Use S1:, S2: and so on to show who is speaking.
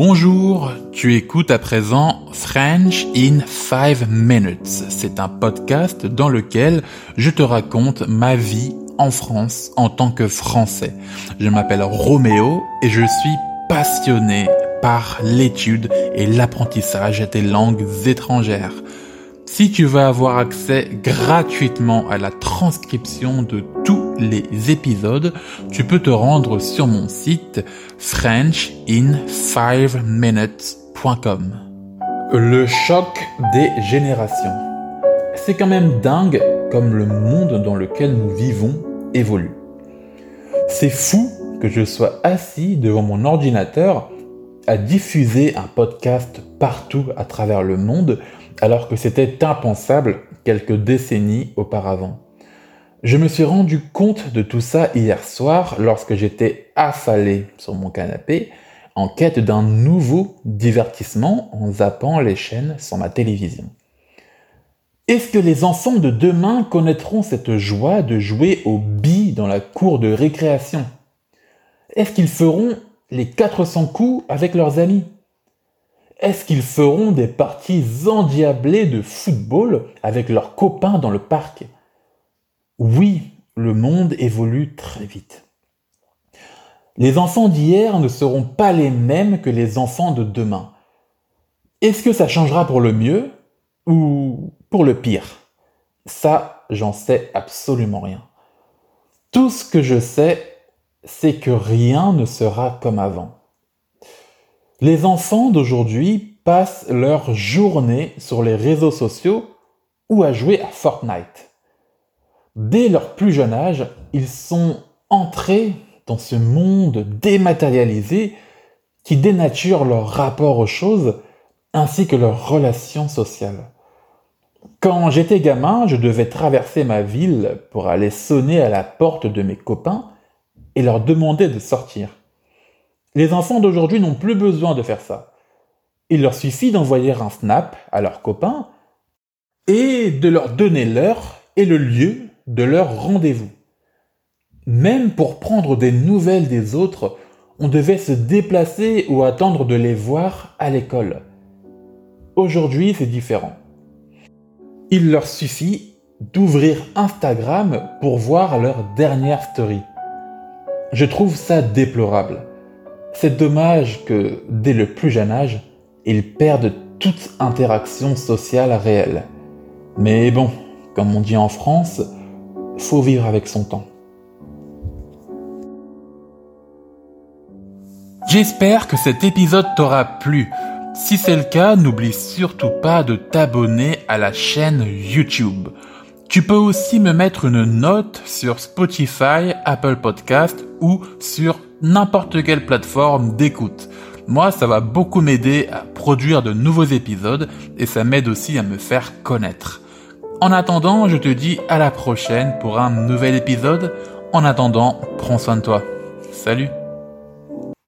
S1: Bonjour, tu écoutes à présent French in 5 minutes. C'est un podcast dans lequel je te raconte ma vie en France en tant que Français. Je m'appelle Roméo et je suis passionné par l'étude et l'apprentissage des langues étrangères. Si tu veux avoir accès gratuitement à la transcription de tous les épisodes, tu peux te rendre sur mon site frenchin5minutes.com. Le choc des générations. C'est quand même dingue comme le monde dans lequel nous vivons évolue. C'est fou que je sois assis devant mon ordinateur à diffuser un podcast partout à travers le monde alors que c'était impensable quelques décennies auparavant. Je me suis rendu compte de tout ça hier soir lorsque j'étais affalé sur mon canapé en quête d'un nouveau divertissement en zappant les chaînes sur ma télévision. Est-ce que les enfants de demain connaîtront cette joie de jouer aux billes dans la cour de récréation? Est-ce qu'ils feront les 400 coups avec leurs amis? Est-ce qu'ils feront des parties endiablées de football avec leurs copains dans le parc? Oui, le monde évolue très vite. Les enfants d'hier ne seront pas les mêmes que les enfants de demain. Est-ce que ça changera pour le mieux ou pour le pire? Ça, j'en sais absolument rien. Tout ce que je sais, c'est que rien ne sera comme avant. Les enfants d'aujourd'hui passent leur journée sur les réseaux sociaux ou à jouer à Fortnite. Dès leur plus jeune âge, ils sont entrés dans ce monde dématérialisé qui dénature leur rapport aux choses ainsi que leurs relations sociales. Quand j'étais gamin, je devais traverser ma ville pour aller sonner à la porte de mes copains et leur demander de sortir. Les enfants d'aujourd'hui n'ont plus besoin de faire ça. Il leur suffit d'envoyer un snap à leurs copains et de leur donner l'heure et le lieu de leur rendez-vous. Même pour prendre des nouvelles des autres, on devait se déplacer ou attendre de les voir à l'école. Aujourd'hui, c'est différent. Il leur suffit d'ouvrir Instagram pour voir leur dernière story. Je trouve ça déplorable. C'est dommage que, dès le plus jeune âge, ils perdent toute interaction sociale réelle. Mais bon, comme on dit en France, faut vivre avec son temps. J'espère que cet épisode t'aura plu. Si c'est le cas, n'oublie surtout pas de t'abonner à la chaîne YouTube. Tu peux aussi me mettre une note sur Spotify, Apple Podcast ou sur n'importe quelle plateforme d'écoute. Moi, ça va beaucoup m'aider à produire de nouveaux épisodes et ça m'aide aussi à me faire connaître. En attendant, je te dis à la prochaine pour un nouvel épisode. En attendant, prends soin de toi. Salut